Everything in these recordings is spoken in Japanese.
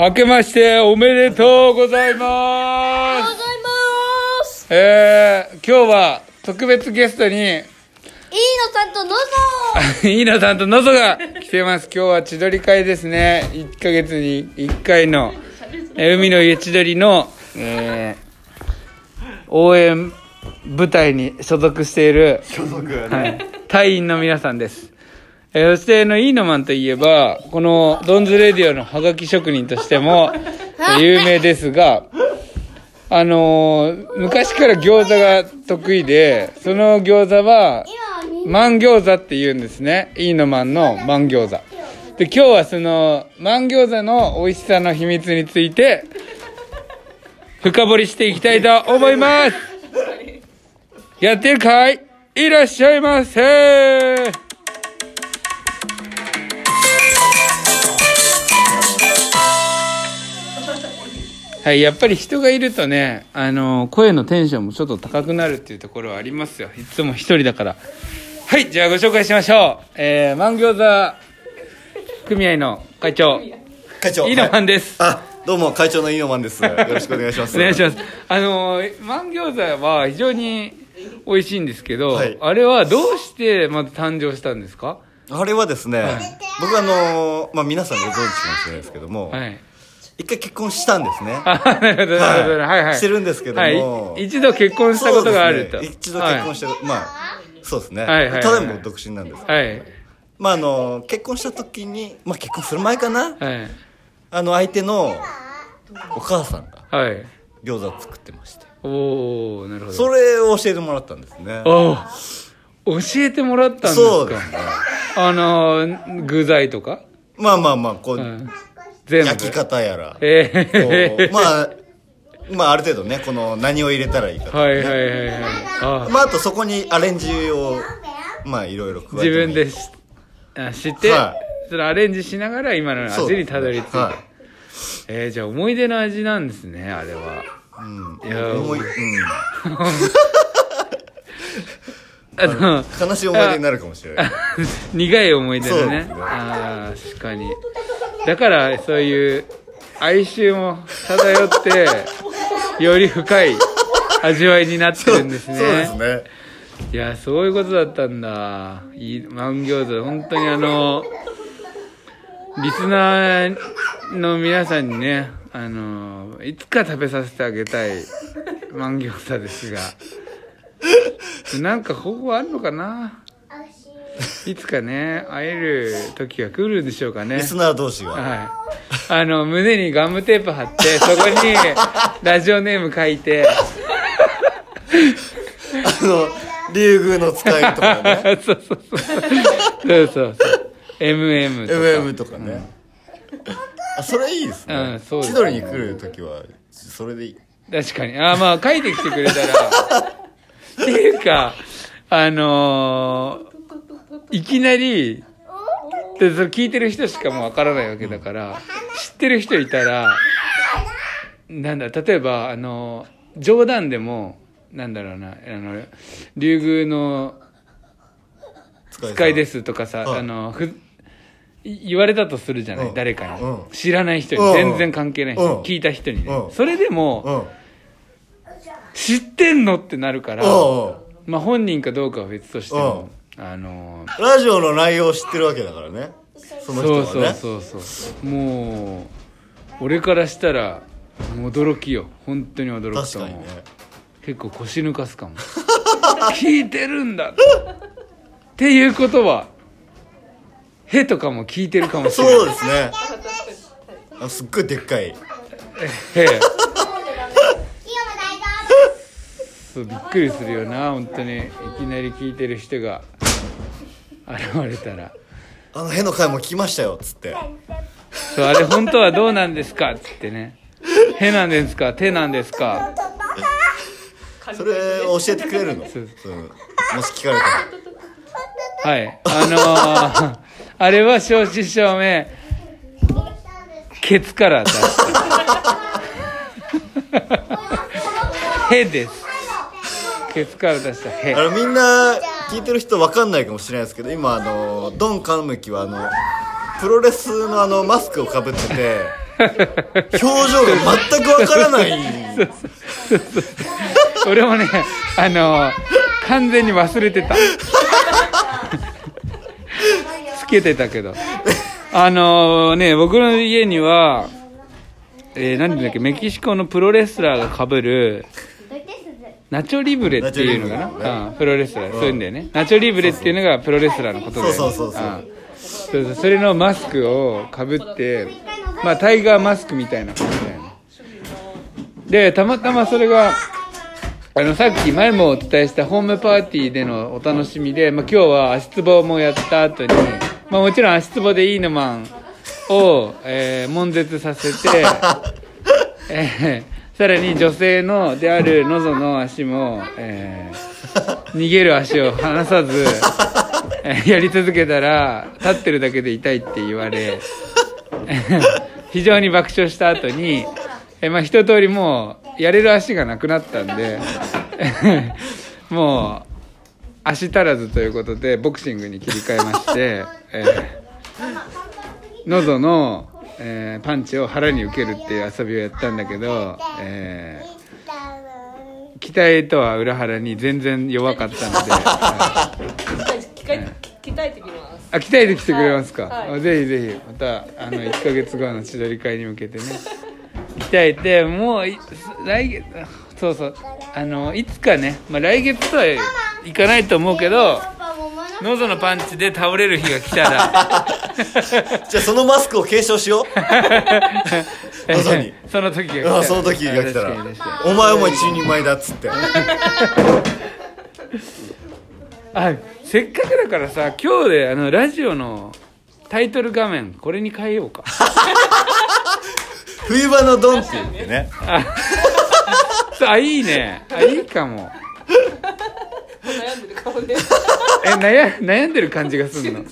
明けましておめでとうございまおはようございますす。えー、今日は特別ゲストに、いいのさんとのぞ 飯野さんとのぞが来てます。今日は千鳥会ですね。1ヶ月に1回の、えー海の家千鳥の、えー、応援部隊に所属している、所属はい、隊員の皆さんです。えーそして、あの、イーノマンといえば、この、ドンズレディオのハガキ職人としても、え ー有名ですが、あのー昔から餃子が得意で、その餃子は、マン餃子って言うんですね。イーノマンのマン餃子。で、今日はその、マン餃子の美味しさの秘密について、深掘りしていきたいと思います。やってるかい？いらっしゃいませはい、やっぱり人がいるとね、あの声のテンションもちょっと高くなるっていうところはありますよ。いつも一人だから。はい、じゃあご紹介しましょう。えー、マン餃子組合の会長、会長イーノマンです。あどうも会長のイーノマンですよろしくお願いしますお願いします。あのー、マン餃子は非常に美味しいんですけど、はいあれはどうしてまず誕生したんですか？あれはですね、はい僕あのまあ皆さんご存知かもしれないですけども、はい。一回結婚したんですね あ、なるほど、なるほど。はいはい。してるんですけどもはい。一度結婚したことがあると。ね一度結婚して、まあそうですね、はいはいはいただも独身なんですはい。はい。まああの結婚した時にまあ結婚する前かなはい。あの相手のお母さんがはい。餃子を作ってましておー、なるほど。それを教えてもらったんですねお教えてもらったんですか？そうですねあのー、具材とか、まあまあまあこう、うん、全部。焼き方やら。えこえう。まあまあある程度ねこの何を入れたらいいかとかはいはいはいはい。あ。まああとそこにアレンジをまあいろいろ加えて自分でしあ知って、はそれアレンジしながら今の味にたどり着いて、はい。えー、じゃあ思い出の味なんですねあれは。うん。いや思い、うん、あの悲しい思い出になるかもしれない。苦い思い出のね。ああ確かに。だからそういう哀愁も漂ってより深い味わいになってるんですね。そうですね。いやそういうことだったんだ。いいマン餃子本当にあのリスナーの皆さんにねあのいつか食べさせてあげたいマン餃子ですが なんか方法あるのかな？いつかね会える時が来るんでしょうかね。リスナー同士が。はい。あの胸にガムテープ貼ってそこに ラジオネーム書いて。あの竜宮の使いとかね。そうそうそう。そうそうそう。MM とか。MM とかね、あそれいいですね,、うんそうです千鳥に来る時はそれでいい。確かに。あまあ書いてきてくれたらっていうかあのーいきなりでそれ聞いてる人しかもうわからないわけだから知ってる人いたらなんだ例えばあのー冗談でもなんだろうなあの竜宮の使使いですすとかさ、はい。あのふい言われたとするじゃない、うん。誰かに、うん。知らない人に、うん。全然関係ない人に、うん。聞いた人にね、うん。それでも、うん。知ってんのってなるから、うんまあ本人かどうかは別としても、あのラジオの内容を知ってるわけだからね。その人そうそうそうそう。もう俺からしたらもう驚きよ。本当に驚くと思う、確かにね。結構腰抜かすかも。聞いてるんだっていうことは「へ」とかも聞いてるかもしれない。そうですね。あすっごいでっかい。へそうびっくりするよな本当に。いきなり聞いてる人が。現れたら。あのへの回も聞きましたよっつって。そうあれ本当はどうなんですか？っつってね「へなんですか？手なんですか？それ教えてくれるの？そう。そうもし聞かれたら。はい。あのーあれは正真正銘ケツから出した「へ」ですケツから出した「へあ」のみんな聞いてる人わかんないかもしれないですけど今あのドンカムキはあのプロレスのあのマスクをかぶってて表情が全くわからない。俺もねあの完全に忘れてた。つけてたけど。あのね僕の家にはえー、何て言うんだっけメキシコのプロレスラーがかぶるナチョリブレっていうのかナチョリブレ。な、うん、プロレスラー。そういうんだよね。ナチョリブレっていうのがプロレスラーのことだよねそうそうそうそう。ん。そうそう。それのマスクをかぶってまあタイガーマスクみたいな感じだよね。でたまたまそれがあのさっき前もお伝えしたホームパーティーでのお楽しみで、まあ、今日は足つぼもやった後に、まあ、もちろん足つぼでいいのマンを、えー悶絶させて、えーさらに女性のであるのぞの足も、えー逃げる足を離さず、えやり続けたら立ってるだけで痛いって言われ 非常に爆笑した後に、えまあ、一通りもうやれる足がなくなったんで もう足足らずということでボクシングに切り替えまして、えー喉の、えーパンチを腹に受けるっていう遊びをやったんだけど、えー期待とは裏腹に全然弱かったので、はい鍛えてきます。あ鍛えてきてくれますか、はい。はい。あぜひぜひまたあの1ヶ月後の千鳥会に向けてね。鍛えてもうい来月そうそう。あのいつかね、まあ、来月とはいかないと思うけど 喉のパンチで倒れる日が来たら。じゃあそのマスクを継承しよう。喉に。その時が来たら。あその時が来たら。お前も一人前だっつって。あせっかくだからさ今日であのラジオのタイトル画面これに変えようか。冬場のドンって言ってねあいいね。あいいかも顔で。え悩悩んでる感じがすんの？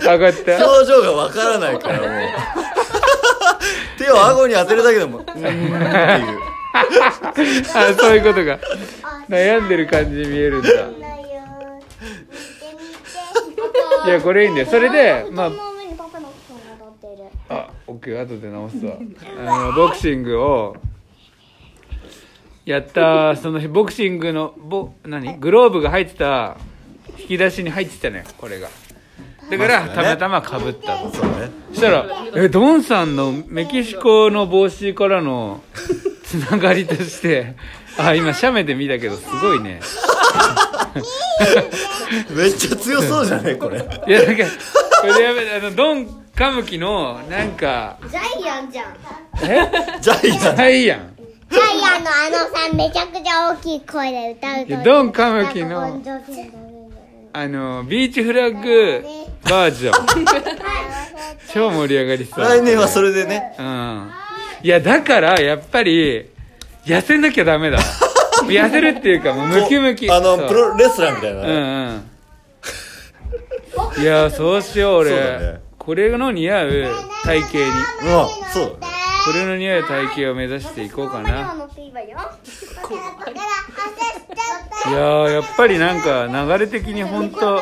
上がった表情がわからないからもう。手を顎に当てるだけでも。うっていうあそういうことか。悩んでる感じに見えるんだ。いやこれいいんだよ。それでまあ。あオッケー。後で直すわ。あのボクシングをやったその日ボクシングのボ何？グローブが入ってた引き出しに入ってたのよこれが。だからたまたまかぶったの。そうね。そしたらえドンさんのメキシコの帽子からのつながりとしてあ今写メで見たけどすごいね。めっちゃ強そうじゃねこれ。いやなんかこれやめあのドンカムキのなんかジャイアンじゃん。え？ジャイアン。はいやんジャイアンのあのさめちゃくちゃ大きい声で歌うといやドンカムキのあのビーチフラッグバージョン。超盛り上がりそう。来年はそれでね。うん。いやだからやっぱり痩せなきゃダメだ。痩せるっていうか もうムキムキ。あのプロレスラーみたいなうんねうん。いやそうしよう俺。ね。これの似合う体型に。うんそうだねこれの似合う体型を目指していこうかな。いやーやっぱりなんか流れ的に本当。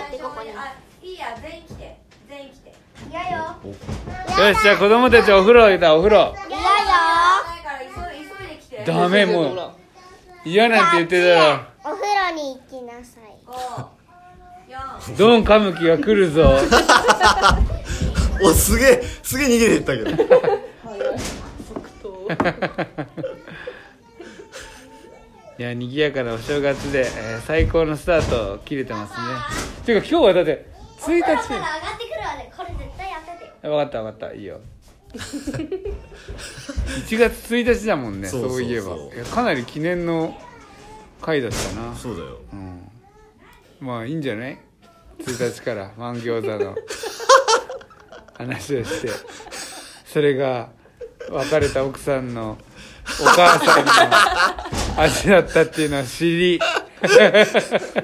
いいや全員来て全員来て嫌よ。よしじゃあ子供たちお風呂だお風呂。ダメもう嫌なんて言ってたらお風呂に行きなさい5 4ドンカムキが来るぞおすげえすげえ逃げてったけど いや賑やかなお正月で、えー最高のスタートを切れてますね。ていうか今日はだって1日上がってくるわね。これ絶対やってて分かった分かった。いいよ。1月1日だもんねそうそうそう。そういえば。いやかなり記念の回だったな。そうだよ。うん。まあいいんじゃない？1日から満餃子の。話をして。それが別れた奥さんのお母さんの味だったっていうのを知り。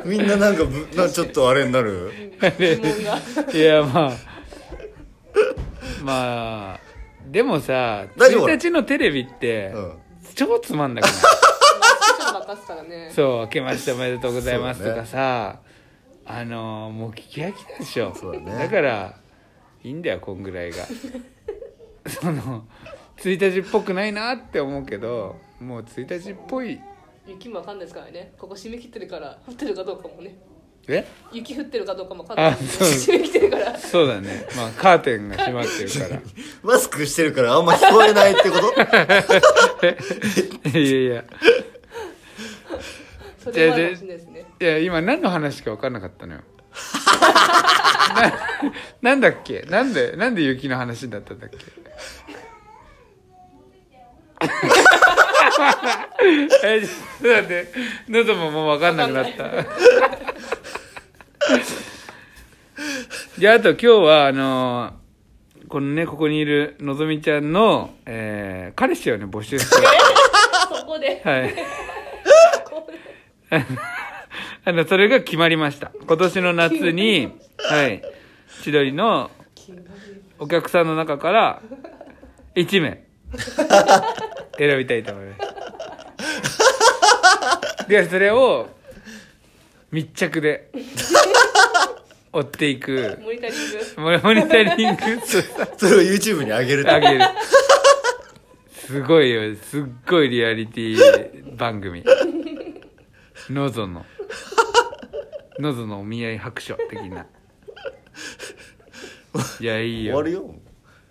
みんななんかぶなちょっとあれになる？いやまあまあでもさ大丈夫？1日のテレビってうん。超つまんなくない？そう「明けましておめでとうございます」とかさ、あのーもう聞き飽きたでしょ。そうだね。からいいんだよこんぐらいが。その1日っぽくないなって思うけどもう1日っぽい。雪もわかんないですからね。ここ締め切ってるから降ってるかどうかもね。え？雪降ってるかどうかもわかんない。あそう。締め切ってるから。そうだね。まあカーテンが閉まってるから。マスクしてるからあんま聞こえないってこと？いやいや。それもあるかもしれないですね。いや今何の話か分かんなかったのよ。ななんだっけ？なんでなんで雪の話だったんだっけ？えちょっと待って。喉ももう分かんなくなった。じゃああと今日はあのこのねここにいるのぞみちゃんの、えー彼氏をね募集して。そこで。はい。あの、それが決まりました。今年の夏に、はい、千鳥のお客さんの中から1名 選びたいと思います。で、それを密着で追っていく、モニタリングモモニタリング それを YouTube に上げるってあげる。すごいよ、すっごいリアリティ番組。のぞの。のぞのお見合い白書的な。いや、いいよ。終わるよ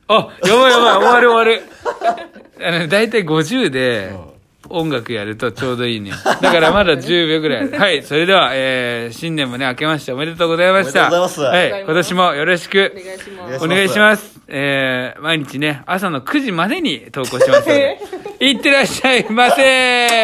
あ、やばいやばい、終わる終わる。あの、だいたい50で音楽やるとちょうどいいね。だからまだ10秒ぐらい。はい、それでは、えー、新年もね、明けましておめでとうございました。おめでとうございますはい、今年もよろしくお。願いしまお願いすお願いします。えー、毎日ね、朝の9時までに投稿しますので、いってらっしゃいませ